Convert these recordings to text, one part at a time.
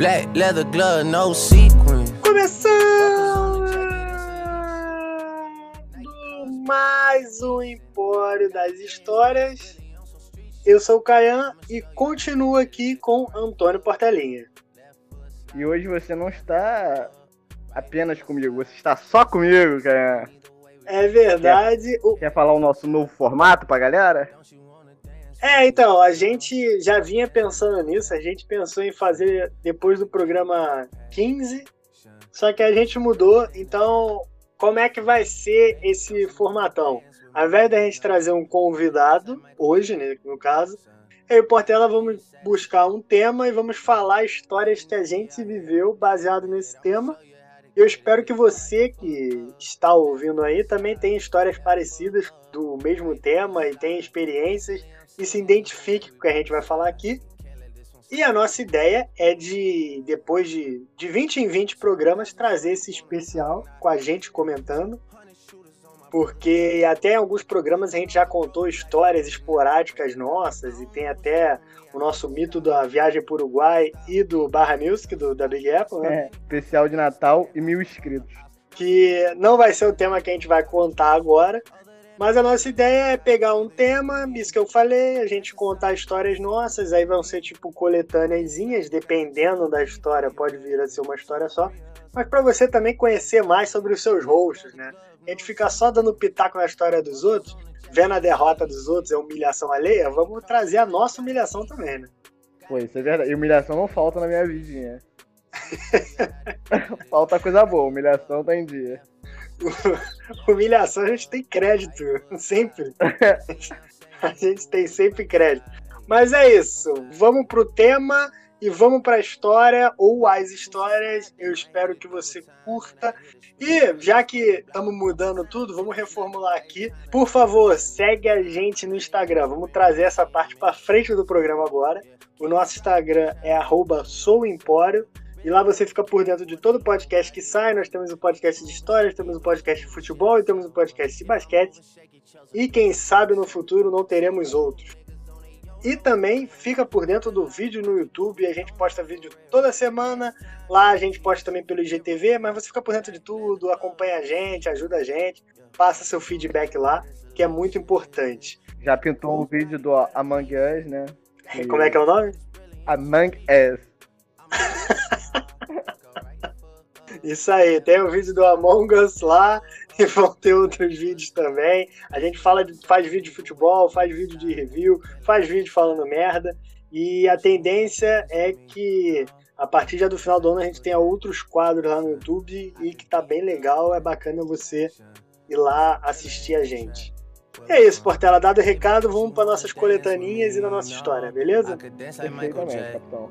Black leather glove, no sequin. Começando mais um Empório das Histórias. Eu sou o Caian e continuo aqui com Antônio Portelinha. E hoje você não está apenas comigo, você está só comigo, Caian. É verdade. Quer, o... quer falar o nosso novo formato pra galera? É, então, a gente já vinha pensando nisso, a gente pensou em fazer depois do programa 15, só que a gente mudou, então como é que vai ser esse formatão? Ao invés da gente trazer um convidado, hoje, né, no caso, eu e Portela vamos buscar um tema e vamos falar histórias que a gente viveu baseado nesse tema. Eu espero que você que está ouvindo aí também tenha histórias parecidas do mesmo tema e tenha experiências e se identifique com o que a gente vai falar aqui. E a nossa ideia é de, depois de, de 20 em 20 programas, trazer esse especial com a gente comentando. Porque até em alguns programas a gente já contou histórias esporádicas nossas, e tem até o nosso mito da viagem para o Uruguai e do Barra Music, do, da Big Apple, né? É, especial de Natal e mil inscritos. Que não vai ser o tema que a gente vai contar agora, mas a nossa ideia é pegar um tema, isso que eu falei, a gente contar histórias nossas, aí vão ser tipo coletâneazinhas, dependendo da história, pode vir a ser uma história só. Mas para você também conhecer mais sobre os seus rostos, né? A gente fica só dando pitaco na história dos outros, vendo a derrota dos outros, é humilhação alheia, vamos trazer a nossa humilhação também, né? Pô, isso é verdade. E humilhação não falta na minha vidinha. falta coisa boa, humilhação tá em dia. humilhação a gente tem crédito, sempre. A gente tem sempre crédito. Mas é isso. Vamos pro tema e vamos para a história ou as histórias. Eu espero que você curta. E já que estamos mudando tudo, vamos reformular aqui. Por favor, segue a gente no Instagram. Vamos trazer essa parte para frente do programa agora. O nosso Instagram é @souempório. E lá você fica por dentro de todo podcast que sai. Nós temos o um podcast de histórias, temos o um podcast de futebol e temos o um podcast de basquete. E quem sabe no futuro não teremos outros. E também fica por dentro do vídeo no YouTube. A gente posta vídeo toda semana. Lá a gente posta também pelo IGTV, mas você fica por dentro de tudo, acompanha a gente, ajuda a gente, passa seu feedback lá, que é muito importante. Já pintou um vídeo do Among Us, né? Como é que é o nome? Among Us. Isso aí, tem o vídeo do Among Us lá e vão ter outros vídeos também. A gente fala de, faz vídeo de futebol, faz vídeo de review, faz vídeo falando merda. E a tendência é que a partir já do final do ano a gente tenha outros quadros lá no YouTube e que tá bem legal, é bacana você ir lá assistir a gente. E é isso, Portela. Dado o recado, vamos para nossas coletaninhas e na nossa história, beleza? Perfeitamente, capitão.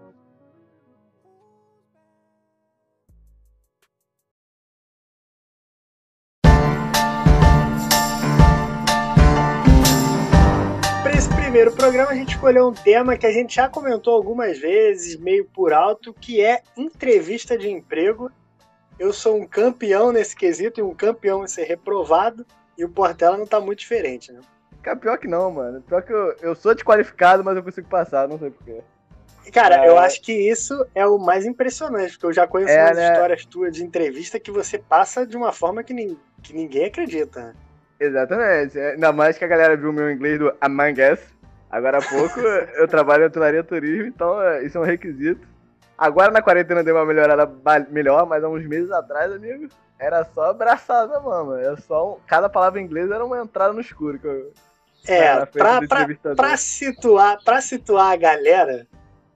Primeiro programa a gente escolheu um tema que a gente já comentou algumas vezes, meio por alto, que é entrevista de emprego. Eu sou um campeão nesse quesito e um campeão em ser reprovado, e o Portela não tá muito diferente, né? Cara, pior que não, mano. Pior que eu, eu sou desqualificado, mas eu consigo passar, não sei porquê. Cara, é... eu acho que isso é o mais impressionante, porque eu já conheço é, umas né? histórias tuas de entrevista que você passa de uma forma que, ni que ninguém acredita. Exatamente. Ainda mais que a galera viu o meu inglês do Among Us. Agora há pouco eu trabalho em hotelaria turismo, então é, isso é um requisito. Agora na quarentena deu uma melhorada melhor, mas há uns meses atrás, amigo, era só abraçada, mano. Era só um... Cada palavra em inglês era uma entrada no escuro. Que eu... É, pra, pra, pra, situar, pra situar a galera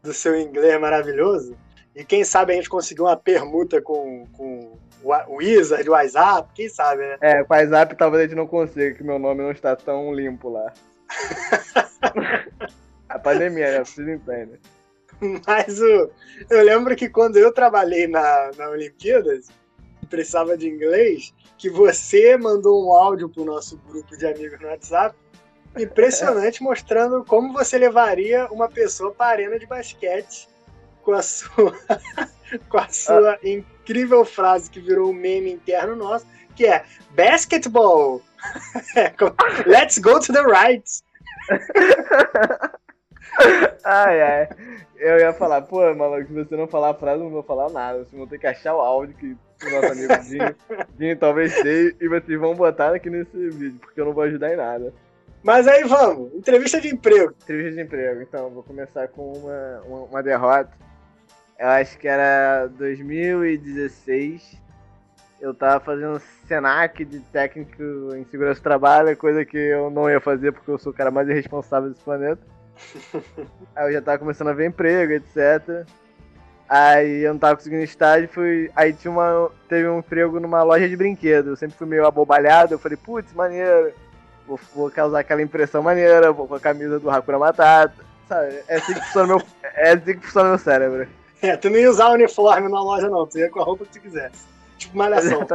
do seu inglês maravilhoso, e quem sabe a gente conseguiu uma permuta com, com o Wizard, o WhatsApp, quem sabe, né? É, com o WhatsApp talvez a gente não consiga, que meu nome não está tão limpo lá. a pandemia, né? Vocês entendem. Mas o, eu lembro que quando eu trabalhei na, na Olimpíadas, precisava de inglês, que você mandou um áudio pro nosso grupo de amigos no WhatsApp impressionante mostrando como você levaria uma pessoa para a arena de basquete com a sua, com a sua ah. incrível frase que virou um meme interno nosso, que é basketball. Let's go to the right. Ai, ai. Eu ia falar, pô, maluco, se você não falar a frase, eu não vou falar nada. Vocês vão ter que achar o áudio que o nosso amigo Dinho, Dinho talvez tenha e vocês vão botar aqui nesse vídeo, porque eu não vou ajudar em nada. Mas aí vamos, entrevista de emprego. Entrevista de emprego, então, vou começar com uma, uma, uma derrota. Eu acho que era 2016. Eu tava fazendo Senac de técnico em segurança do trabalho, coisa que eu não ia fazer porque eu sou o cara mais irresponsável desse planeta. aí eu já tava começando a ver emprego, etc. Aí eu não tava conseguindo estágio, fui. Aí tinha uma. Teve um emprego numa loja de brinquedos. Eu sempre fui meio abobalhado, eu falei, putz, maneiro. Vou, vou, causar aquela impressão maneira, vou com a camisa do Hakuna Matata. Sabe? É assim que funciona meu, é assim que funciona meu cérebro. É, tu nem ia usar uniforme na loja não, tu ia com a roupa que tu quisesse. Tipo malhação.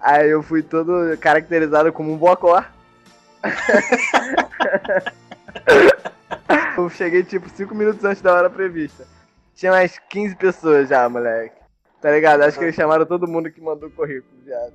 Aí eu fui todo caracterizado como um bocó. eu cheguei tipo 5 minutos antes da hora prevista. Tinha mais 15 pessoas já, moleque. Tá ligado? Acho que eles chamaram todo mundo que mandou currículo, já.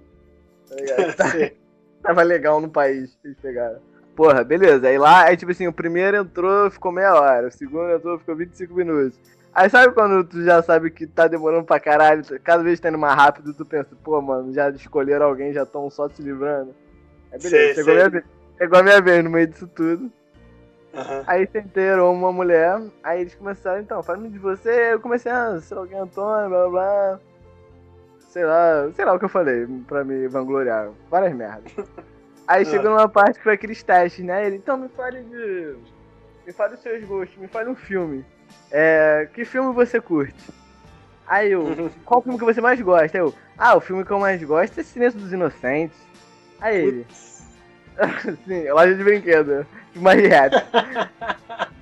Tá ligado? Tava legal no país que eles pegaram. Porra, beleza. Aí lá, aí tipo assim, o primeiro entrou, ficou meia hora. O segundo entrou, ficou 25 minutos. Aí sabe quando tu já sabe que tá demorando pra caralho, cada vez tá indo mais rápido, tu pensa, pô, mano, já escolheram alguém, já estão só se livrando. Aí beleza, chegou, Minha vez, chegou a minha vez no meio disso tudo. Uhum. Aí sentaram uma mulher, aí eles começaram, então, falando de você, eu comecei, ah, sei lá, alguém Antônio, blá blá blá. Sei lá, sei lá o que eu falei pra me vangloriar. Várias merdas. Aí uhum. chegou numa parte que foi aqueles testes, né? Ele, então me fale de. Me fale dos seus gostos, me fale um filme. É, que filme você curte? Aí eu, qual filme que você mais gosta? Eu, ah, o filme que eu mais gosto é Silêncio dos Inocentes. Aí ele, sim, loja de brinquedo, mais reto.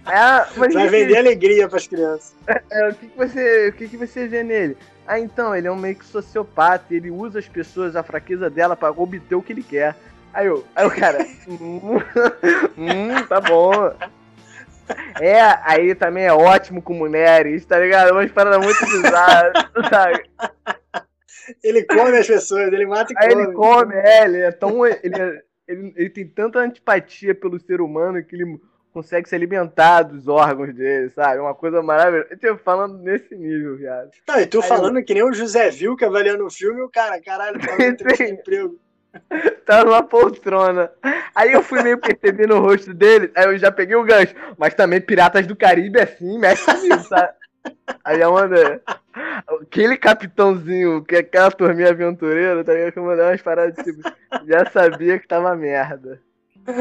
É, Vai vender que... alegria pras crianças. É, o que, que, você, o que, que você vê nele? Ah, então, ele é um meio que sociopata, ele usa as pessoas, a fraqueza dela para obter o que ele quer. Aí eu, aí o cara, hum, hum, tá bom. É, aí também é ótimo com mulheres, tá ligado? Umas paradas muito bizarras, sabe? Ele come as pessoas, ele mata e aí come. Aí ele come, é, ele é tão. Ele, é, ele, ele tem tanta antipatia pelo ser humano que ele consegue se alimentar dos órgãos dele, sabe? Uma coisa maravilhosa. Eu tô falando nesse nível, viado. Não, e tu aí falando eu... que nem o José viu que avaliando o filme, o cara, caralho, tá emprego. tá numa poltrona. Aí eu fui meio percebendo o rosto dele, aí eu já peguei o gancho. Mas também Piratas do Caribe, assim, mexe comigo, sabe? Aí eu mandei. Aquele capitãozinho, que é aquela turminha aventureira, tá ligado? Que eu mandei umas paradas tipo. Já sabia que tava merda.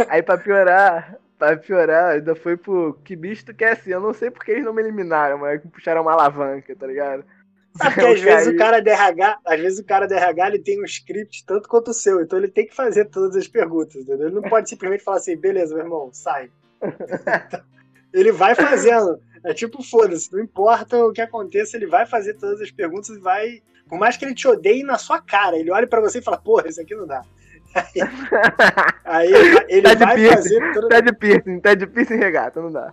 Aí pra piorar, pra piorar, ainda foi pro. Que bicho tu quer assim? Eu não sei porque eles não me eliminaram, mas puxaram uma alavanca, tá ligado? Porque às vezes o cara DRH, às vezes o cara DRH ele tem um script tanto quanto o seu, então ele tem que fazer todas as perguntas, entendeu? Ele não pode simplesmente falar assim, beleza, meu irmão, sai. ele vai fazendo. É tipo, foda-se, não importa o que aconteça, ele vai fazer todas as perguntas e vai. Por mais que ele te odeie na sua cara, ele olha para você e fala, porra, isso aqui não dá. Aí, aí ele, tá vai piercing, fazer. Toda... De piercing, tá de piercing regata, não dá.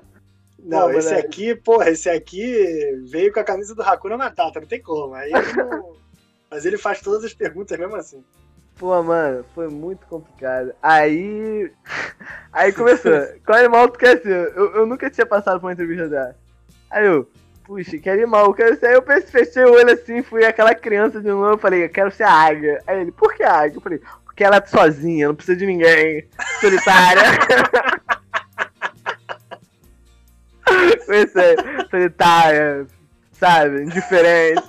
Não, Pô, esse aqui, porra, esse aqui veio com a camisa do Hakuna Matata, não tem como. Aí não... Mas ele faz todas as perguntas mesmo assim. Pô, mano, foi muito complicado. Aí. Aí começou. Qual animal tu quer ser? Eu, eu nunca tinha passado por uma entrevista dela. Aí eu, puxa, que animal, eu quero ser. Aí eu fechei o olho assim, fui aquela criança de novo, eu falei, eu quero ser a águia. Aí ele, por que a águia? Eu falei, porque ela é sozinha, não precisa de ninguém. Solitária. Pensei, solitária, sabe? Indiferente.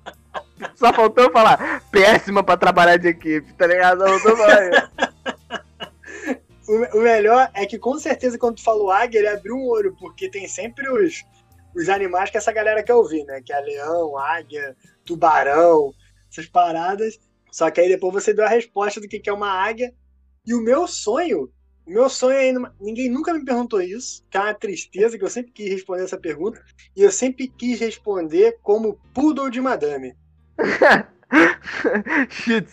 Só faltou falar péssima pra trabalhar de equipe, tá ligado? Não tô falando. O, melhor é que com certeza quando tu falou águia, ele abriu um olho, porque tem sempre os, os animais que essa galera quer ouvir, né? Que é leão, águia, tubarão, essas paradas. Só que aí depois você deu a resposta do que é uma águia. E o meu sonho o meu sonho é ainda. Ninguém nunca me perguntou isso, que é uma tristeza, que eu sempre quis responder essa pergunta. E eu sempre quis responder como poodle de madame. Shih.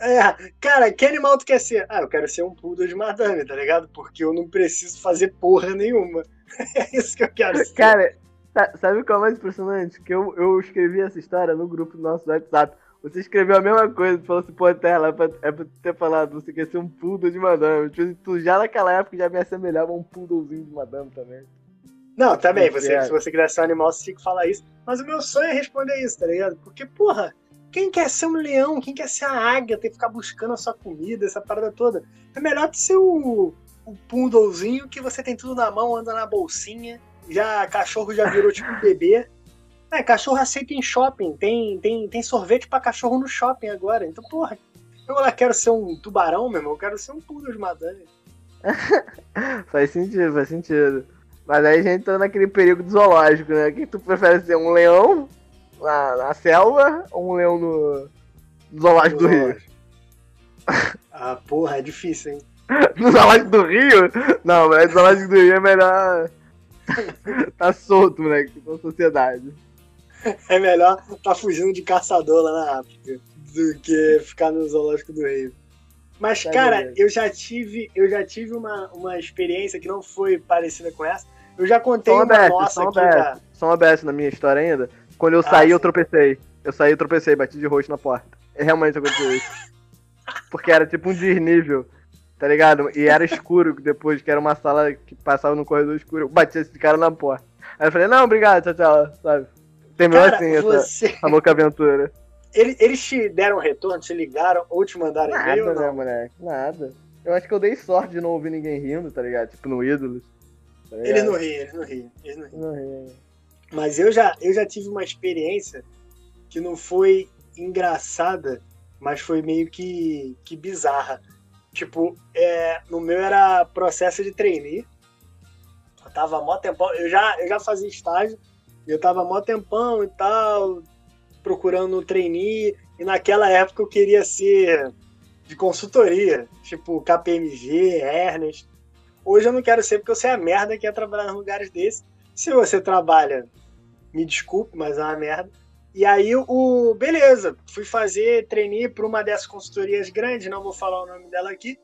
É, cara, que animal tu quer ser? Ah, eu quero ser um poodle de madame, tá ligado? Porque eu não preciso fazer porra nenhuma. É isso que eu quero ser. Cara, sabe qual é mais impressionante? Que eu, eu escrevi essa história no grupo do nosso WhatsApp. Você escreveu a mesma coisa, falou assim, pô, Terra, é pra, é pra ter falado, você quer ser um poodle de madame. Tipo, tu já naquela época já me assemelhava a um poodlezinho de madame também. Não, também, você, se você quiser ser um animal, você tinha que falar isso. Mas o meu sonho é responder isso, tá ligado? Porque, porra, quem quer ser um leão? Quem quer ser a águia? Tem que ficar buscando a sua comida, essa parada toda. É melhor tu ser o, o poodlezinho que você tem tudo na mão, anda na bolsinha. Já cachorro já virou tipo um bebê. É, cachorro aceita em shopping. Tem, tem, tem sorvete para cachorro no shopping agora. Então, porra, eu lá quero ser um tubarão, meu irmão. Eu quero ser um poodle de madame. faz sentido, faz sentido. Mas aí a gente tá naquele período zoológico, né? Que tu prefere ser um leão na, na selva ou um leão no, no zoológico do Rio? Ah, porra, é difícil, hein? no zoológico do Rio? Não, mas no zoológico do Rio é melhor tá solto, moleque, na sociedade. É melhor tá fugindo de caçador lá na África do que ficar no zoológico do Rio. Mas, cara, eu já tive, eu já tive uma, uma experiência que não foi parecida com essa. Eu já contei uma OBS, nossa aqui, cara. Só OBS na minha história ainda. Quando eu ah, saí, sim. eu tropecei. Eu saí, eu tropecei, bati de rosto na porta. É realmente aconteceu isso. Porque era tipo um desnível, tá ligado? E era escuro depois, que era uma sala que passava no corredor escuro. Eu bati esse cara na porta. Aí eu falei, não, obrigado, tchau, tchau, sabe? Terminou cara, assim você... essa, louca aventura. Eles te deram retorno, te ligaram ou te mandaram Nada, e-mail? Nada, né, moleque? Nada. Eu acho que eu dei sorte de não ouvir ninguém rindo, tá ligado? Tipo no Ídolos. Tá ele não ri, ele não ri. Ele não ri. Não ri. Mas eu já, eu já tive uma experiência que não foi engraçada, mas foi meio que, que bizarra. Tipo, é, no meu era processo de trainee. Eu tava mó tempão. Eu já, eu já fazia estágio. Eu tava mó tempão e tal, procurando um trainee. E naquela época eu queria ser de consultoria, tipo KPMG, Ernest. Hoje eu não quero ser porque eu sei a merda que é trabalhar em lugares desses. Se você trabalha, me desculpe, mas é uma merda. E aí o beleza, fui fazer, treinei para uma dessas consultorias grandes, não vou falar o nome dela aqui.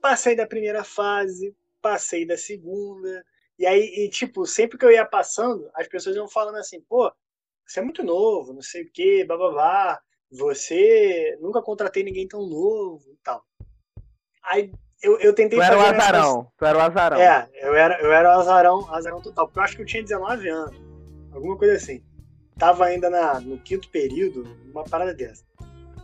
Passei da primeira fase, passei da segunda. E aí, e, tipo, sempre que eu ia passando, as pessoas iam falando assim, pô, você é muito novo, não sei o quê, bababá, você nunca contratei ninguém tão novo e tal. Aí eu, eu tentei tu fazer. Era o azarão, tu era o azarão. É, eu era, eu era o azarão, azarão total. Porque eu acho que eu tinha 19 anos. Alguma coisa assim. Tava ainda na, no quinto período, uma parada dessa.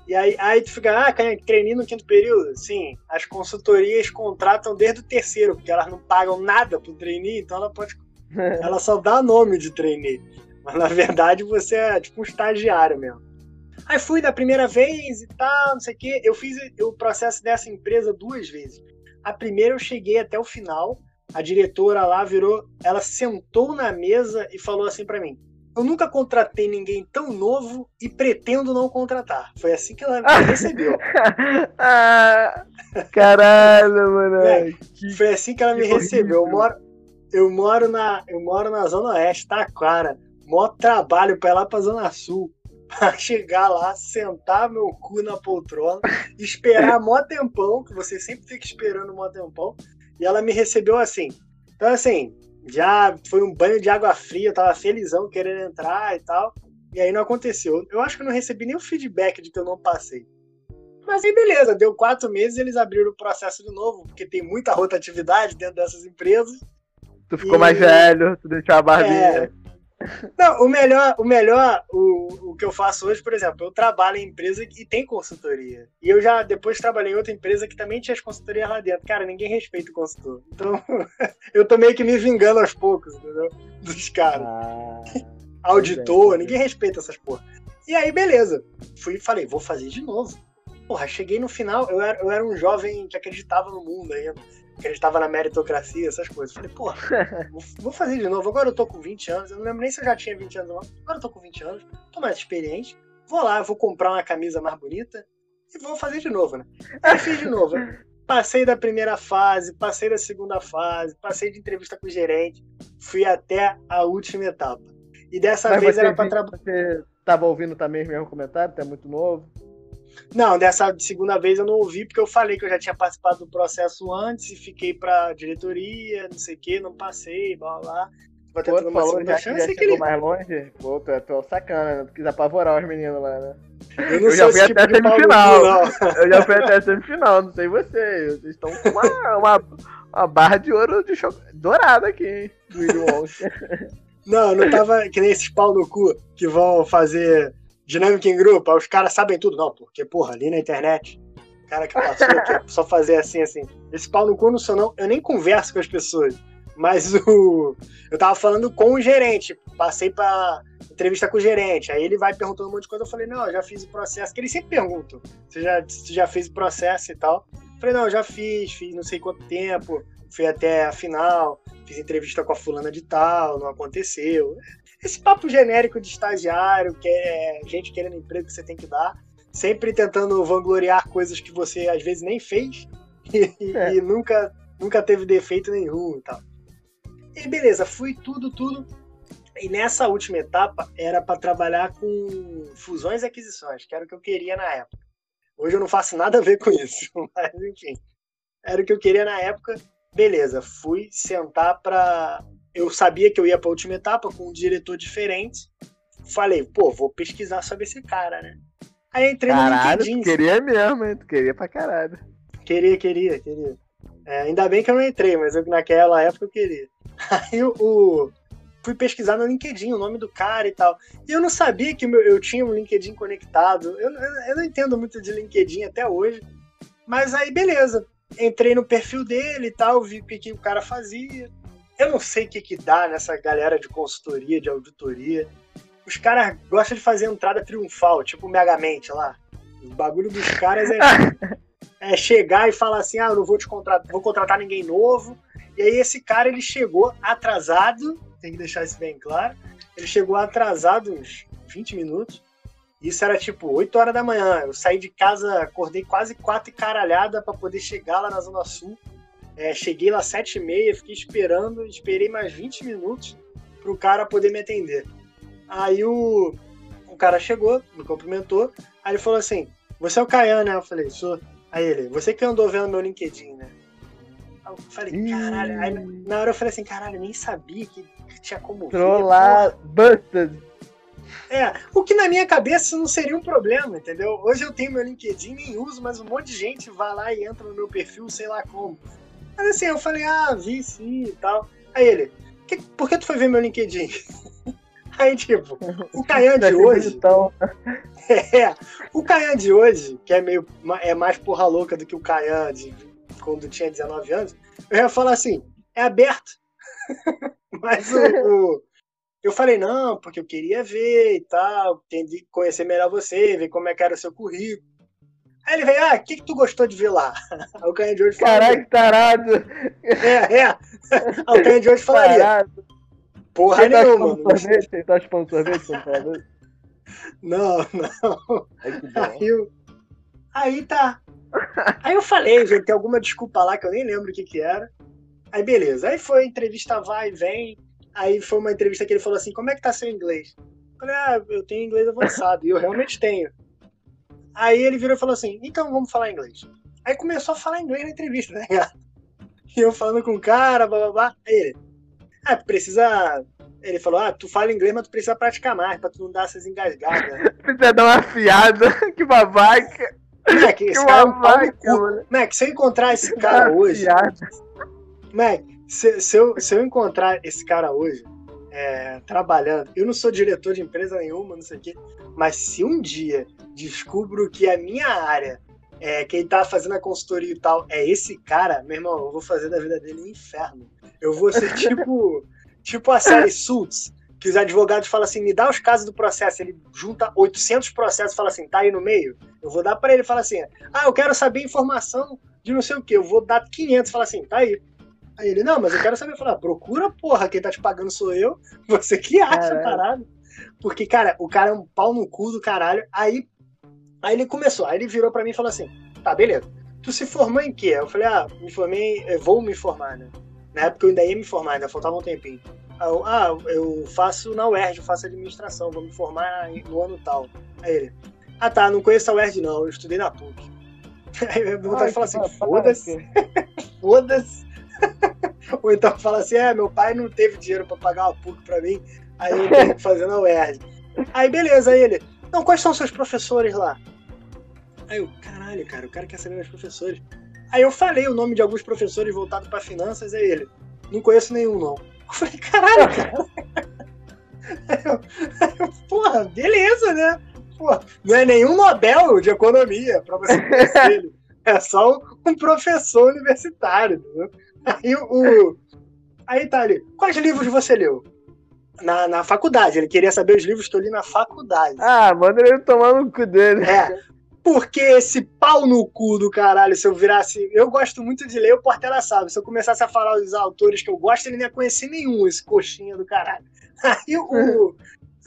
E aí, aí tu fica, ah, treinei no quinto período? Sim, as consultorias contratam desde o terceiro, porque elas não pagam nada pro trainee, então ela pode. ela só dá nome de trainee. Mas na verdade você é tipo um estagiário mesmo. Aí fui da primeira vez e tal, não sei o quê. Eu fiz o processo dessa empresa duas vezes. A primeira eu cheguei até o final, a diretora lá virou, ela sentou na mesa e falou assim para mim: Eu nunca contratei ninguém tão novo e pretendo não contratar. Foi assim que ela me recebeu. ah, caralho, mano. É, foi assim que ela me recebeu. Eu moro, eu moro na, eu moro na zona oeste, tá cara. Mó trabalho para ir lá pra zona sul pra chegar lá, sentar meu cu na poltrona, esperar mó tempão, que você sempre fica esperando mó tempão, e ela me recebeu assim. Então, assim, já foi um banho de água fria, eu tava felizão querendo entrar e tal. E aí não aconteceu. Eu acho que eu não recebi nem o feedback de que eu não passei. Mas aí beleza, deu quatro meses eles abriram o processo de novo, porque tem muita rotatividade dentro dessas empresas. Tu ficou e... mais velho, tu deixou a barbinha. É, não, o melhor, o melhor, o, o que eu faço hoje, por exemplo, eu trabalho em empresa que tem consultoria. E eu já depois trabalhei em outra empresa que também tinha as consultorias lá dentro. Cara, ninguém respeita o consultor. Então, eu tô meio que me vingando aos poucos, entendeu? Dos caras. Ah, Auditor, ninguém respeita essas porra. E aí, beleza. Fui e falei, vou fazer de novo. Porra, cheguei no final, eu era, eu era um jovem que acreditava no mundo ainda acreditava na meritocracia, essas coisas. Falei, pô, vou fazer de novo. Agora eu tô com 20 anos, eu não lembro nem se eu já tinha 20 anos não. Agora eu tô com 20 anos, tô mais experiente. Vou lá, vou comprar uma camisa mais bonita e vou fazer de novo, né? Aí fiz de novo. Passei da primeira fase, passei da segunda fase, passei de entrevista com o gerente, fui até a última etapa. E dessa Mas vez era para trabalhar. Você tava ouvindo também o mesmo comentário, tá muito novo? Não, dessa segunda vez eu não ouvi, porque eu falei que eu já tinha participado do processo antes e fiquei pra diretoria, não sei o que, não passei, blá blá. Vou tentando uma falou, já chance. Já chegou ele... mais longe? Pô, tu é, tu é sacana, né? Tu quis apavorar os meninos lá, né? Eu, eu já fui até a semifinal. eu já fui até a semifinal, não sei vocês. Vocês estão com uma, uma, uma, barra de ouro de cho... dourada aqui, hein? Não, não tava que nem esses pau no cu que vão fazer dinâmica em grupo, os caras sabem tudo. Não, porque, porra, ali na internet, o cara que passou aqui, é só fazer assim, assim. Esse pau no cu não sou não, eu nem converso com as pessoas. Mas o. Eu tava falando com o gerente, passei pra entrevista com o gerente, aí ele vai perguntando um monte de coisa, eu falei, não, eu já fiz o processo, que eles sempre perguntam, você já, você já fez o processo e tal? Eu falei, não, eu já fiz, fiz não sei quanto tempo, fui até a final, fiz entrevista com a fulana de tal, não aconteceu esse papo genérico de estagiário, que é gente querendo emprego que você tem que dar, sempre tentando vangloriar coisas que você às vezes nem fez e, é. e nunca, nunca teve defeito nenhum e tal. E beleza, fui tudo, tudo. E nessa última etapa era para trabalhar com fusões e aquisições, que era o que eu queria na época. Hoje eu não faço nada a ver com isso, mas enfim, era o que eu queria na época. Beleza, fui sentar para eu sabia que eu ia para a última etapa com um diretor diferente. Falei, pô, vou pesquisar sobre esse cara, né? Aí entrei caralho, no LinkedIn. Tu queria mesmo, hein? Tu queria pra caralho. Queria, queria, queria. É, ainda bem que eu não entrei, mas eu, naquela época eu queria. Aí o, fui pesquisar no LinkedIn o nome do cara e tal. E eu não sabia que meu, eu tinha um LinkedIn conectado. Eu, eu, eu não entendo muito de LinkedIn até hoje. Mas aí, beleza. Entrei no perfil dele e tal, vi o que, que o cara fazia. Eu não sei o que, que dá nessa galera de consultoria, de auditoria. Os caras gostam de fazer entrada triunfal, tipo o Megamente lá. O bagulho dos caras é, é chegar e falar assim: ah, eu não vou te contratar, vou contratar ninguém novo. E aí esse cara ele chegou atrasado, tem que deixar isso bem claro. Ele chegou atrasado uns 20 minutos. Isso era tipo 8 horas da manhã. Eu saí de casa, acordei quase quatro e caralhada para poder chegar lá na Zona Sul. É, cheguei lá às 7 e meia, fiquei esperando, esperei mais 20 minutos para o cara poder me atender. Aí o, o cara chegou, me cumprimentou, aí ele falou assim, você é o Caian, né? Eu falei, sou. Aí ele, você que andou vendo meu LinkedIn, né? Aí eu falei, caralho. Aí na hora eu falei assim, caralho, nem sabia que, que tinha como Trollar, busted. É, o que na minha cabeça não seria um problema, entendeu? Hoje eu tenho meu LinkedIn, nem uso, mas um monte de gente vai lá e entra no meu perfil, sei lá como. Mas assim, eu falei, ah, vi sim e tal. Aí ele, que, por que tu foi ver meu LinkedIn? Aí, tipo, o Caian de hoje. É, o Caian de hoje, que é meio. é mais porra louca do que o Caian de quando tinha 19 anos, eu ia falar assim, é aberto. Mas o, o, eu falei, não, porque eu queria ver e tal, entendi, conhecer melhor você, ver como é que era o seu currículo. Aí ele veio, ah, o que, que tu gostou de ver lá? Aí o Canha de hoje falaria. Caralho, tarado! É, é. Aí o Canha de hoje falaria. Tarado. Porra Você tá nenhuma. Tá sorvete? Você tá chupando sorvete? Não, não. Aí, eu... aí tá. Aí eu falei, gente, tem alguma desculpa lá que eu nem lembro o que que era. Aí beleza. Aí foi, entrevista vai, vem. Aí foi uma entrevista que ele falou assim, como é que tá seu inglês? Eu falei, ah, eu tenho inglês avançado. E eu realmente tenho. Aí ele virou e falou assim: então vamos falar inglês. Aí começou a falar inglês na entrevista, né, ligado? E eu falando com o cara, blá blá blá. Aí ele: ah, precisa. Ele falou: ah, tu fala inglês, mas tu precisa praticar mais, pra tu não dar essas engasgadas. precisa dar uma afiada, que babaca. Mac, esse que cara é um pau Mac, se eu encontrar esse cara hoje. Mac, se, se, eu, se eu encontrar esse cara hoje, é, trabalhando, eu não sou diretor de empresa nenhuma, não sei o quê, mas se um dia descubro que a minha área, é, quem tá fazendo a consultoria e tal, é esse cara, meu irmão, eu vou fazer da vida dele um inferno. Eu vou ser tipo, tipo a série Suits, que os advogados falam assim, me dá os casos do processo, ele junta 800 processos e fala assim, tá aí no meio? Eu vou dar para ele e fala assim, ah, eu quero saber informação de não sei o que, eu vou dar 500 e falar assim, tá aí. Aí ele, não, mas eu quero saber, falar, procura, porra, quem tá te pagando sou eu, você que acha, caralho. Porque, cara, o cara é um pau no cu do caralho. Aí Aí ele começou, aí ele virou para mim e falou assim: tá, beleza. Tu se formou em quê? Eu falei: ah, me formei, vou me formar, né? Na época eu ainda ia me formar, ainda faltava um tempinho. Eu, ah, eu faço na UERJ, eu faço administração, vou me formar no ano tal. Aí ele: Ah tá, não conheço a UERJ não, eu estudei na PUC. Aí eu vontade de falar assim, foda-se, foda-se. Ou então fala assim, é, meu pai não teve dinheiro pra pagar uma PUC pra mim, aí eu tenho que fazer na UERJ. Aí beleza, aí ele, não, quais são seus professores lá? Aí eu, caralho, cara, o cara quer saber meus professores. Aí eu falei o nome de alguns professores voltados para finanças, aí ele, não conheço nenhum, não. Eu falei, caralho, cara. Aí eu, aí eu, porra, beleza, né? Porra, não é nenhum Nobel de economia pra você conhecer ele. É só um professor universitário, entendeu? Aí o. Aí tá ali, quais livros você leu? Na, na faculdade, ele queria saber os livros que eu li na faculdade. Ah, manda ele tomar no cu dele. É, porque esse pau no cu do caralho, se eu virasse. Eu gosto muito de ler o Portela sabe. Se eu começasse a falar os autores que eu gosto, ele nem ia conhecer nenhum, esse coxinha do caralho. Aí, o,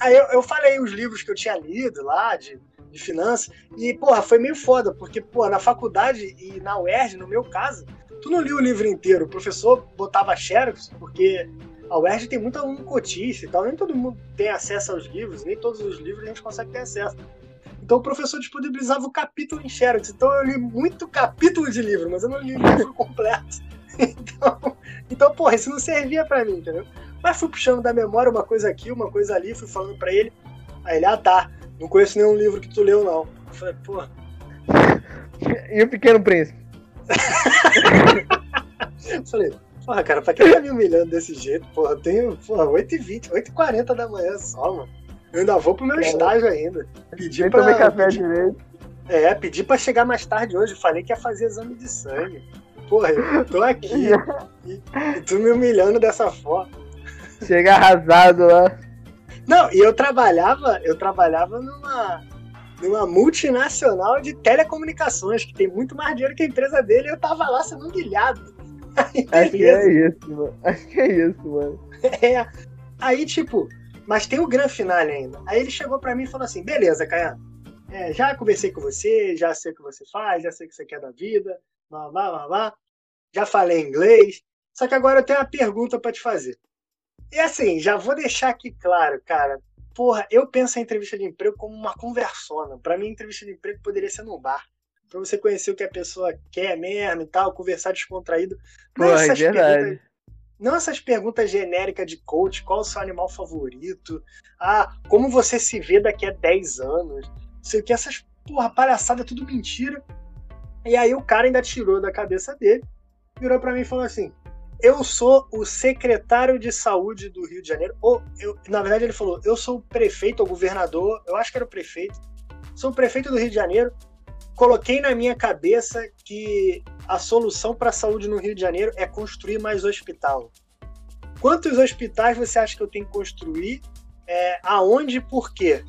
aí eu, eu falei os livros que eu tinha lido lá, de, de finanças, e, porra, foi meio foda, porque, porra, na faculdade e na UERJ, no meu caso, tu não lia o livro inteiro. O professor botava xerox, porque a UERJ tem muita aluno cotista e tal, nem todo mundo tem acesso aos livros, nem todos os livros a gente consegue ter acesso. Então o professor disponibilizava o capítulo em Xerox. Então eu li muito capítulo de livro, mas eu não li o livro completo. Então, então, porra, isso não servia para mim, entendeu? Mas fui puxando da memória uma coisa aqui, uma coisa ali, fui falando para ele. Aí ele, ah tá, não conheço nenhum livro que tu leu, não. Eu falei, porra. E o Pequeno Príncipe? falei, porra, cara, pra que tá me humilhando desse jeito? Porra, eu tenho, porra, 8h20, 8h40 da manhã só, mano. Eu ainda vou pro meu Cara, estágio ainda. Pedi Nem pra, tomei café pedi, direito. É, pedi pra chegar mais tarde hoje. Falei que ia fazer exame de sangue. Porra, eu tô aqui e, e tu me humilhando dessa forma. Chega arrasado lá. Não, e eu trabalhava, eu trabalhava numa, numa multinacional de telecomunicações, que tem muito mais dinheiro que a empresa dele, e eu tava lá sendo humilhado. Aí, Acho que é isso, mano. Acho que é isso, mano. É. Aí, tipo, mas tem o grande finale ainda. Aí ele chegou para mim e falou assim: beleza, Caiano, é, já conversei com você, já sei o que você faz, já sei o que você quer da vida, blá, blá, blá, blá. já falei inglês, só que agora eu tenho uma pergunta para te fazer. E assim, já vou deixar aqui claro, cara. Porra, eu penso a entrevista de emprego como uma conversona. Para mim, entrevista de emprego poderia ser no bar. Pra você conhecer o que a pessoa quer mesmo e tal, conversar descontraído. Mas Porra, essas é perguntas, não essas perguntas genéricas de coach, qual o seu animal favorito? Ah, como você se vê daqui a 10 anos? Não sei o que, essas porra, palhaçada, tudo mentira. E aí o cara ainda tirou da cabeça dele, virou para mim e falou assim: Eu sou o secretário de saúde do Rio de Janeiro. Ou, eu, na verdade, ele falou: Eu sou o prefeito ou governador, eu acho que era o prefeito. Sou o prefeito do Rio de Janeiro coloquei na minha cabeça que a solução para a saúde no Rio de Janeiro é construir mais hospital. Quantos hospitais você acha que eu tenho que construir? É, aonde e por quê?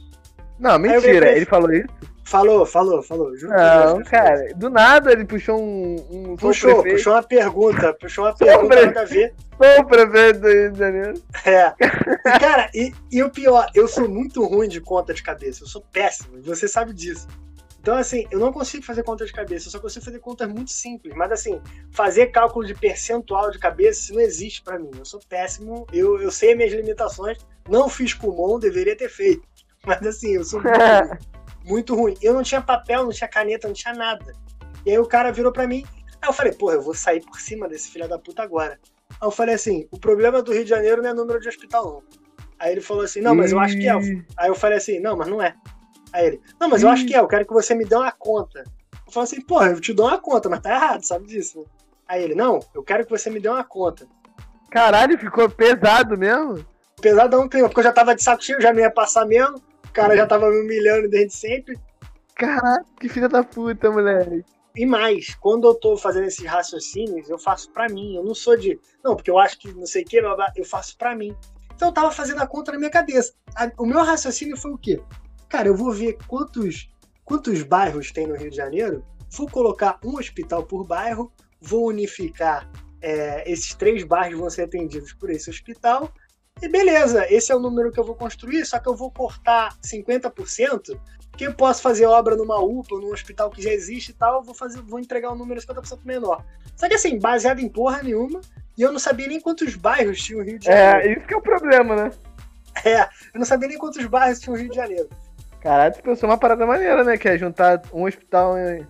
Não, mentira, ele falou isso? Falou, falou, falou. Juro não, cara, do nada ele puxou um. um puxou, puxou uma pergunta, puxou uma pergunta nada a ver. Sou o prefeito do Rio de Janeiro. É. E, cara, e, e o pior, eu sou muito ruim de conta de cabeça, eu sou péssimo, você sabe disso. Então, assim, eu não consigo fazer conta de cabeça, eu só consigo fazer contas muito simples. Mas, assim, fazer cálculo de percentual de cabeça, isso não existe para mim. Eu sou péssimo, eu, eu sei minhas limitações, não fiz Kumon, deveria ter feito. Mas, assim, eu sou muito, muito ruim. Eu não tinha papel, não tinha caneta, não tinha nada. E aí o cara virou para mim, aí eu falei, porra, eu vou sair por cima desse filho da puta agora. Aí eu falei assim, o problema do Rio de Janeiro não é número de hospital, não. Aí ele falou assim, não, mas eu acho que é. Aí eu falei assim, não, mas não é. Aí ele, não, mas eu acho que é, eu quero que você me dê uma conta. Eu falo assim, porra, eu te dou uma conta, mas tá errado, sabe disso? Aí ele, não, eu quero que você me dê uma conta. Caralho, ficou pesado mesmo? Pesado um clima, porque eu já tava de saco cheio, já não ia passar mesmo. O cara já tava me humilhando desde sempre. Caralho, que filha da puta, moleque. E mais, quando eu tô fazendo esses raciocínios, eu faço para mim. Eu não sou de, não, porque eu acho que não sei o que, eu faço para mim. Então eu tava fazendo a conta na minha cabeça. O meu raciocínio foi o quê? cara, eu vou ver quantos, quantos bairros tem no Rio de Janeiro, vou colocar um hospital por bairro, vou unificar é, esses três bairros vão ser atendidos por esse hospital, e beleza, esse é o número que eu vou construir, só que eu vou cortar 50%, que eu posso fazer obra numa UPA, num hospital que já existe e tal, vou, fazer, vou entregar um número 50% menor. Só que assim, baseado em porra nenhuma, e eu não sabia nem quantos bairros tinha o Rio de é, Janeiro. É, isso que é o problema, né? É, eu não sabia nem quantos bairros tinha o Rio de Janeiro. Caralho, tu pensou uma parada maneira, né? Que é juntar um hospital em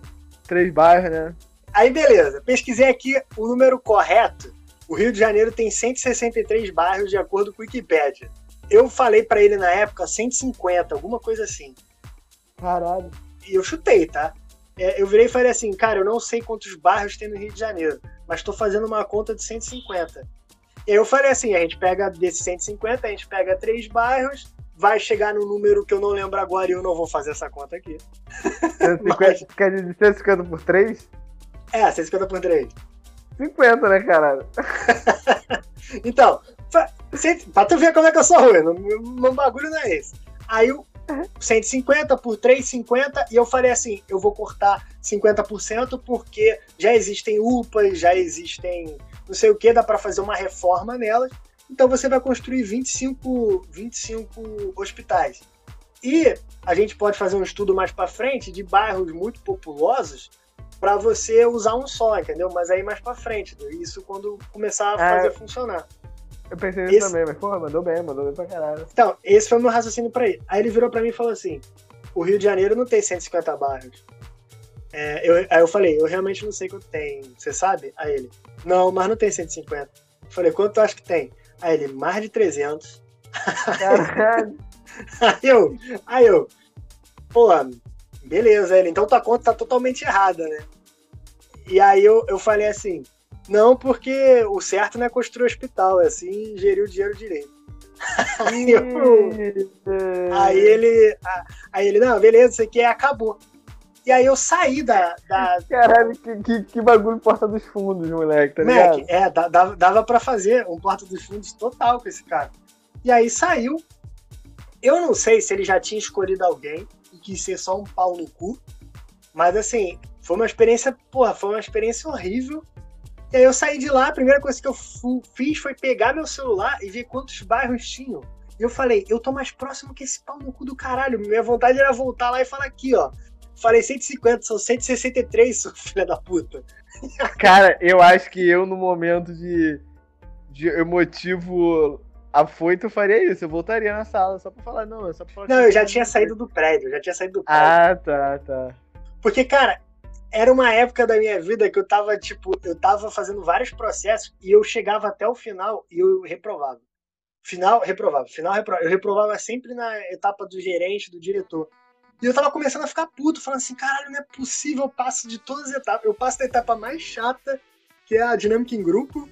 três bairros, né? Aí, beleza. Pesquisei aqui o número correto. O Rio de Janeiro tem 163 bairros, de acordo com o Wikipedia. Eu falei para ele na época 150, alguma coisa assim. Caralho. E eu chutei, tá? É, eu virei e falei assim, cara, eu não sei quantos bairros tem no Rio de Janeiro, mas tô fazendo uma conta de 150. E aí eu falei assim, a gente pega desses 150, a gente pega três bairros, vai chegar no número que eu não lembro agora e eu não vou fazer essa conta aqui. 150, mas... Quer dizer 150 por 3? É, 150 por 3. 50, né, caralho? então, pra, pra tu ver como é que eu sou ruim, meu bagulho não é esse. Aí o 150 por 3,50 e eu falei assim, eu vou cortar 50% porque já existem UPAs, já existem não sei o que, dá para fazer uma reforma nelas. Então você vai construir 25, 25 hospitais. E a gente pode fazer um estudo mais para frente de bairros muito populosos para você usar um só, entendeu? Mas aí mais para frente, isso quando começar a é. fazer é, funcionar. Eu pensei nisso esse... também, mas porra, mandou bem, mandou bem pra caralho. Então, esse foi o meu raciocínio pra ele. Aí ele virou pra mim e falou assim: o Rio de Janeiro não tem 150 bairros. É, eu, aí eu falei, eu realmente não sei quanto tem. Você sabe? Aí ele, não, mas não tem 150. Eu falei, quanto tu acha que tem? Aí ele, mais de 300. Caralho. aí eu, aí eu, pô, beleza, ele, então tua conta tá totalmente errada, né? E aí eu, eu falei assim, não, porque o certo não é construir hospital, é assim gerir o dinheiro direito. aí, eu, aí ele. Aí ele, não, beleza, isso aqui acabou. E aí eu saí da. da... Caralho, que, que, que, bagulho porta dos fundos, moleque, tá Mac, ligado? É, dava, dava pra fazer um porta dos fundos total com esse cara. E aí saiu. Eu não sei se ele já tinha escolhido alguém quis ser só um pau no cu. Mas assim, foi uma experiência, porra, foi uma experiência horrível. E aí eu saí de lá, a primeira coisa que eu fiz foi pegar meu celular e ver quantos bairros tinham. E eu falei, eu tô mais próximo que esse pau no cu do caralho. Minha vontade era voltar lá e falar aqui, ó. Falei 150, são 163, seu filho da puta. Cara, eu acho que eu, no momento de, de emotivo afoito, eu faria isso. Eu voltaria na sala só pra falar, não, é só pra falar. Não, eu já tinha saído do prédio, eu já tinha saído do prédio. Ah, tá, tá. Porque, cara, era uma época da minha vida que eu tava, tipo, eu tava fazendo vários processos e eu chegava até o final e eu reprovava. Final, reprovava. Final, reprovava. Eu reprovava sempre na etapa do gerente, do diretor. E eu tava começando a ficar puto, falando assim, caralho, não é possível, eu passo de todas as etapas. Eu passo da etapa mais chata, que é a dinâmica em grupo,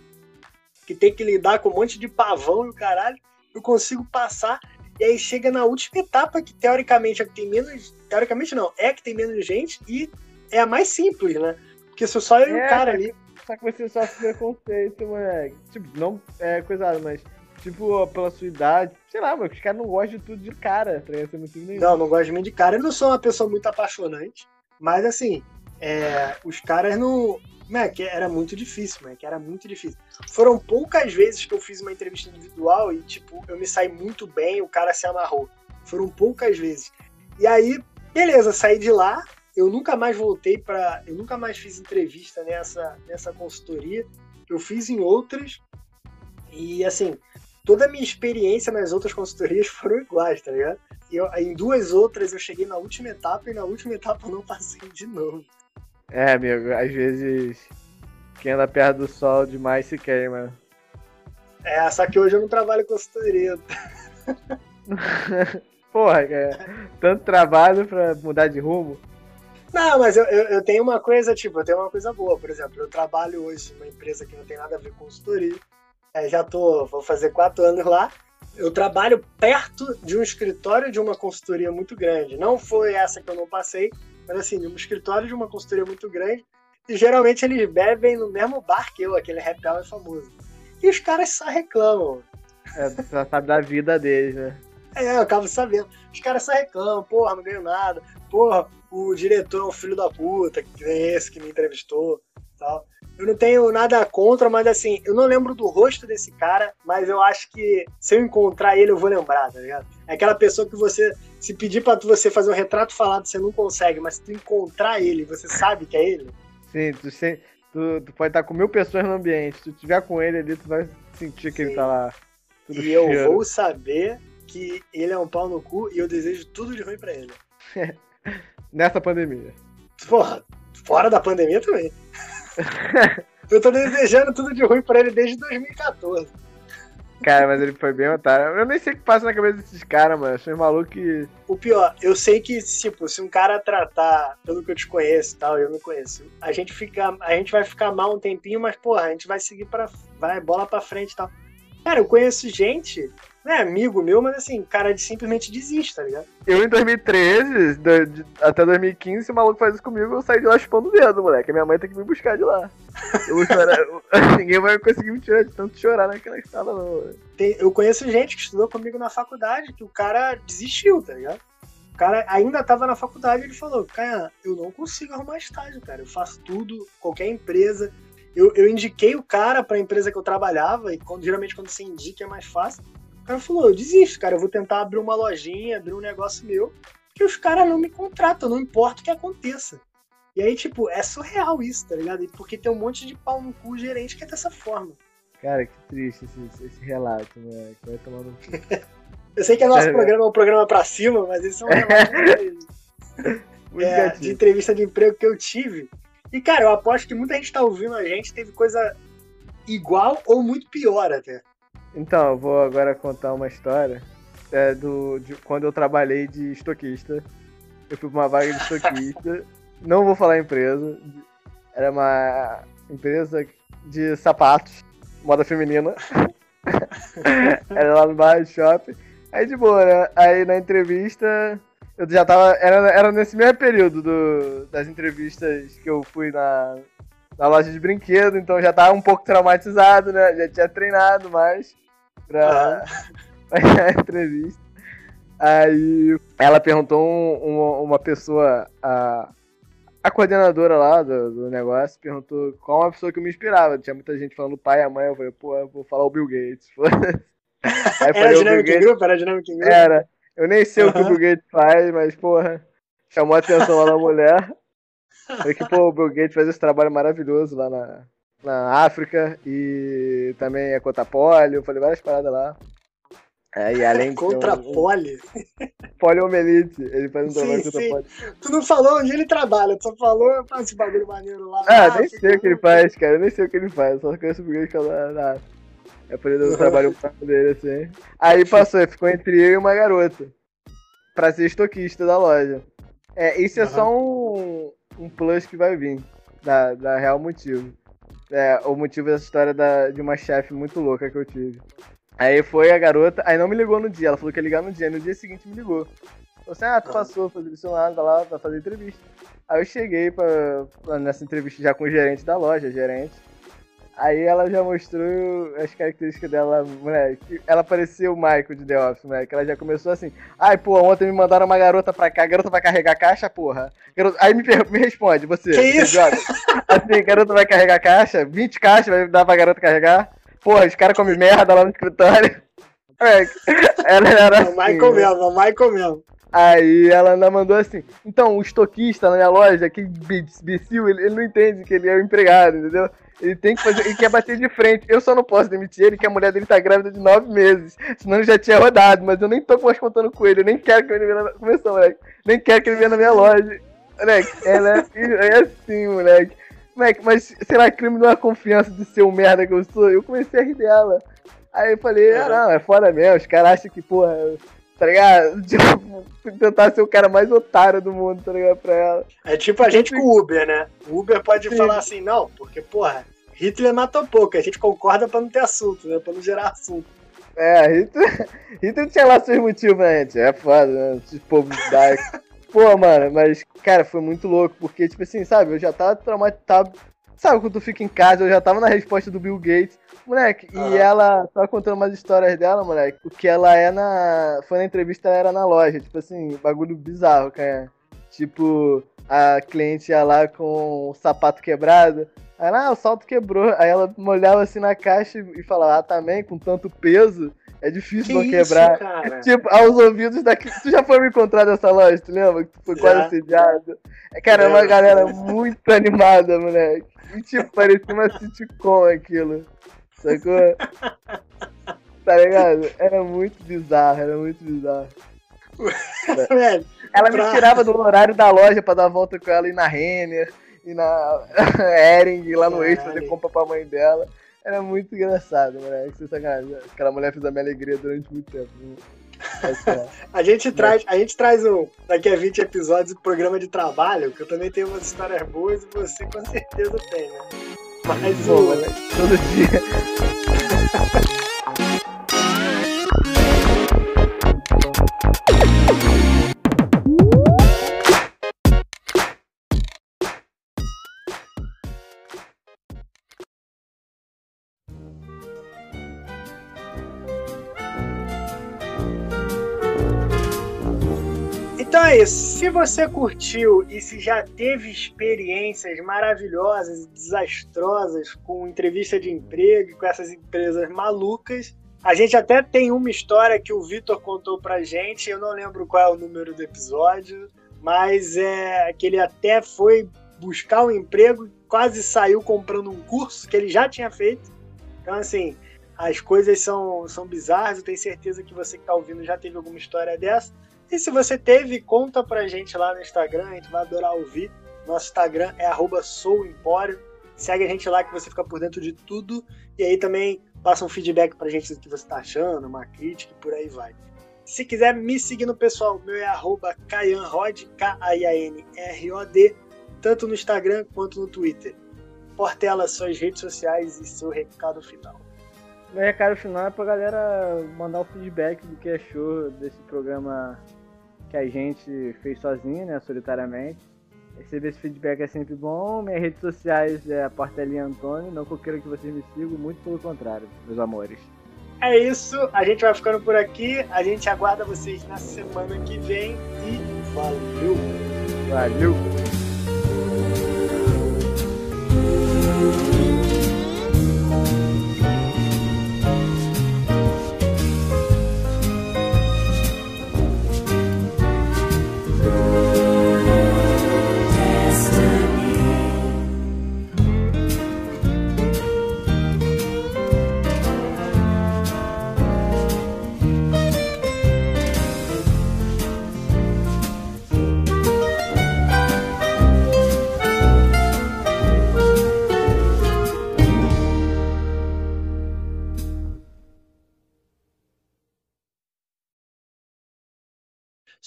que tem que lidar com um monte de pavão e o caralho. Eu consigo passar, e aí chega na última etapa, que teoricamente é que tem menos. Teoricamente não, é que tem menos gente, e é a mais simples, né? Porque sou só eu e o é, cara ali. Só que você sofre preconceito, moleque. Tipo, não é coisado, mas tipo, pela sua idade, sei lá, mas os caras não gostam de tudo de cara, pra muito nenhum. Não, não gosto de mim de cara. Eu não sou uma pessoa muito apaixonante, mas assim, é, os caras não. Mac, era muito difícil, Mac, era muito difícil. Foram poucas vezes que eu fiz uma entrevista individual e, tipo, eu me saí muito bem, o cara se amarrou. Foram poucas vezes. E aí, beleza, saí de lá, eu nunca mais voltei para, eu nunca mais fiz entrevista nessa nessa consultoria. Eu fiz em outras e assim, toda a minha experiência nas outras consultorias foram iguais, tá ligado? Eu, em duas outras eu cheguei na última etapa e na última etapa eu não passei de novo. É, amigo, às vezes quem anda perto do sol demais se queima. É, só que hoje eu não trabalho com consultoria. Porra, cara, tanto trabalho pra mudar de rumo. Não, mas eu, eu, eu, tenho uma coisa, tipo, eu tenho uma coisa boa, por exemplo, eu trabalho hoje numa empresa que não tem nada a ver com consultoria, é, já tô, vou fazer quatro anos lá, eu trabalho perto de um escritório de uma consultoria muito grande. Não foi essa que eu não passei, mas assim, de um escritório de uma consultoria muito grande, e geralmente eles bebem no mesmo bar que eu, aquele happy hour famoso. E os caras só reclamam. É, sabe da vida deles, né? É, eu acabo sabendo. Os caras só reclamam, porra, não ganho nada, porra, o diretor é um filho da puta, que nem esse que me entrevistou tal. Eu não tenho nada contra, mas assim, eu não lembro do rosto desse cara, mas eu acho que se eu encontrar ele, eu vou lembrar, tá ligado? É aquela pessoa que você, se pedir pra você fazer um retrato falado, você não consegue, mas se tu encontrar ele, você sabe que é ele. Sim, tu, tu, tu pode estar com mil pessoas no ambiente, se tu tiver com ele ali, tu vai sentir que Sim. ele tá lá. e cheiro. eu vou saber que ele é um pau no cu e eu desejo tudo de ruim pra ele. Nessa pandemia. Porra, fora da pandemia também. eu tô desejando tudo de ruim pra ele desde 2014. Cara, mas ele foi bem otário. Eu nem sei o que passa na cabeça desses caras, mano. Achei maluco que. O pior, eu sei que, tipo, se um cara tratar pelo que eu te conheço e tal, eu me conheço, a gente fica. A gente vai ficar mal um tempinho, mas, porra, a gente vai seguir pra. Vai, bola pra frente e tal. Cara, eu conheço gente não é amigo meu, mas assim, cara de simplesmente desiste, tá ligado? Eu em 2013, do, de, até 2015, se o maluco faz isso comigo, eu saí de lá chupando o dedo, moleque. Minha mãe tem que me buscar de lá. Eu chorar, ninguém vai conseguir me tirar de tanto chorar naquela escala, não. Tem, eu conheço gente que estudou comigo na faculdade, que o cara desistiu, tá ligado? O cara ainda tava na faculdade e ele falou, cara, eu não consigo arrumar estágio, cara. Eu faço tudo, qualquer empresa. Eu, eu indiquei o cara pra empresa que eu trabalhava, e quando, geralmente quando você indica é mais fácil cara falou, eu desisto, cara, eu vou tentar abrir uma lojinha, abrir um negócio meu, que os caras não me contratam, não importa o que aconteça. E aí, tipo, é surreal isso, tá ligado? Porque tem um monte de pau no cu gerente que é dessa forma. Cara, que triste esse, esse relato, né? Vai tomar no Eu sei que é nosso é, programa é um programa pra cima, mas esse é um relato é, de entrevista de emprego que eu tive. E, cara, eu aposto que muita gente tá ouvindo a gente teve coisa igual ou muito pior até. Então, eu vou agora contar uma história é, do, de quando eu trabalhei de estoquista. Eu fui pra uma vaga de estoquista. não vou falar empresa. Era uma empresa de sapatos, moda feminina. era lá no bar de shopping. Aí de boa, né? Aí na entrevista, eu já tava. Era, era nesse mesmo período do, das entrevistas que eu fui na, na loja de brinquedo, então já tava um pouco traumatizado, né? Já tinha treinado mais pra, pra a entrevista. Aí ela perguntou um, uma, uma pessoa, a, a coordenadora lá do, do negócio, perguntou qual uma pessoa que eu me inspirava. Tinha muita gente falando pai e a mãe, eu falei, pô, eu vou falar o Bill Gates. Aí era dinâmica em grupo? Era dinâmica grupo? Era. Eu nem sei uhum. o que o Bill Gates faz, mas, porra, chamou a atenção lá na mulher. Foi que, pô, o Bill Gates faz esse trabalho maravilhoso lá na, na África e também é. Eu falei várias paradas lá. É, e além contra um, poli? Poliomielite. Ele faz um trabalho contra sim. poli. Tu não falou onde ele trabalha, tu só falou faz esse bagulho maneiro lá. Ah, nem sei o que ele faz, cara. Eu nem sei o que ele faz. Só conheço o Bill Gates lá. É por isso que eu trabalho dele assim. Aí passou, ficou entre eu e uma garota. Pra ser estoquista da loja. É, isso é uhum. só um, um plus que vai vir. Da, da real motivo. É, o motivo dessa história da, de uma chefe muito louca que eu tive. Aí foi a garota, aí não me ligou no dia, ela falou que ia ligar no dia, no dia seguinte me ligou. Falou assim, ah, tu passou, foi direcionado lá pra fazer entrevista. Aí eu cheguei pra, pra, nessa entrevista já com o gerente da loja, gerente. Aí ela já mostrou as características dela, moleque. Ela parecia o Michael de The Office, moleque. Ela já começou assim. Ai, pô, ontem me mandaram uma garota pra cá. A garota vai carregar caixa, porra? Garota... Aí me, me responde, você. Que isso? Joga. Assim, garota vai carregar caixa? 20 caixas vai dar pra garota carregar? Porra, os caras comem merda lá no escritório. Moleque, ela era assim. O Michael mesmo, o Michael mesmo. Aí ela ainda mandou assim, então o estoquista na minha loja, que imbecil, ele, ele não entende que ele é o empregado, entendeu? Ele tem que fazer, ele quer bater de frente. Eu só não posso demitir ele, que a mulher dele tá grávida de nove meses. Senão ele já tinha rodado, mas eu nem tô mais contando com ele. Eu nem quero que ele venha na. Começou, moleque. Nem quero que ele venha na minha loja. Moleque, ela é, é assim, moleque. Moleque, mas será crime não é confiança de ser o merda que eu sou? Eu comecei a rir dela. Aí eu falei, ah, não, é foda mesmo. Os caras acham que, porra, tá ligado? Tipo, tentar ser o cara mais otário do mundo, tá ligado? Pra ela. É tipo a gente com o Uber, né? O Uber pode Sim. falar assim, não, porque, porra, Hitler matou pouco, a gente concorda pra não ter assunto, né? Pra não gerar assunto. É, Hitler, Hitler tinha lá seus motivos, né, gente? É foda, né? Povo dark. Pô, mano, mas, cara, foi muito louco, porque, tipo assim, sabe, eu já tava traumatizado. Sabe quando tu fica em casa, eu já tava na resposta do Bill Gates. Moleque, e ela tava contando umas histórias dela, moleque. O que ela é na. Foi na entrevista, ela era na loja. Tipo assim, bagulho bizarro, cara. Tipo, a cliente ia lá com o sapato quebrado. Aí ela, ah, o salto quebrou. Aí ela olhava assim na caixa e falava, ah, também, com tanto peso, é difícil que não quebrar. Isso, tipo, aos ouvidos daqui. Tu já foi me encontrar nessa loja, tu lembra? Que tu foi quase assediado. É, cara, é uma galera muito animada, moleque. E tipo, parecia uma sitcom aquilo. Sacou? Tá ligado? Era muito bizarro, era muito bizarro. Velho, Ela me tirava do horário da loja pra dar volta com ela e na Renner, e na Ering, lá no Extra, fazer compra pra mãe dela. Era muito engraçado, moleque. Sem sacanagem. Aquela mulher fez a minha alegria durante muito tempo. Mas, é. a gente traz, a gente traz um, daqui a 20 episódios, um programa de trabalho, que eu também tenho umas histórias boas e você com certeza tem, né? Pô, o, moleque, todo dia. é isso. Se você curtiu e se já teve experiências maravilhosas e desastrosas com entrevista de emprego com essas empresas malucas, a gente até tem uma história que o Vitor contou pra gente. Eu não lembro qual é o número do episódio, mas é que ele até foi buscar um emprego, quase saiu comprando um curso que ele já tinha feito. Então, assim, as coisas são, são bizarras. Eu tenho certeza que você que está ouvindo já teve alguma história dessa. E se você teve, conta pra gente lá no Instagram, a gente vai adorar ouvir. Nosso Instagram é souempório. Segue a gente lá que você fica por dentro de tudo. E aí também passa um feedback pra gente do que você tá achando, uma crítica e por aí vai. Se quiser me seguir no pessoal, meu é arroba KaianRod, K-A-I-A-N-R-O-D, tanto no Instagram quanto no Twitter. Portela, suas redes sociais e seu recado final. Meu recado final é pra galera mandar o feedback do que achou desse programa que a gente fez sozinho, né, solitariamente. Receber esse feedback é sempre bom. Minhas redes sociais é a Portelinha Antônio. Não que eu queira que vocês me sigam, muito pelo contrário, meus amores. É isso, a gente vai ficando por aqui. A gente aguarda vocês na semana que vem e valeu! Valeu!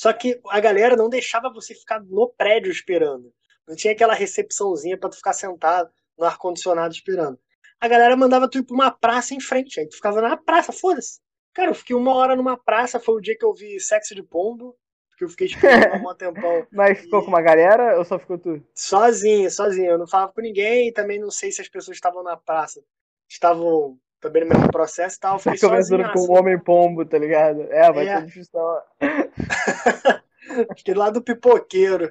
Só que a galera não deixava você ficar no prédio esperando. Não tinha aquela recepçãozinha pra tu ficar sentado no ar-condicionado esperando. A galera mandava tu ir pra uma praça em frente. Aí tu ficava na praça, foda-se. Cara, eu fiquei uma hora numa praça, foi o dia que eu vi sexo de pombo, que eu fiquei esperando um tempão. Mas ficou com uma galera ou só ficou tu? Sozinho, sozinho. Eu não falava com ninguém e também não sei se as pessoas estavam na praça estavam também no mesmo processo e tal. Tá sozinho. com um homem pombo, tá ligado? É, vai É. ser difícil. não. Fiquei lá do pipoqueiro.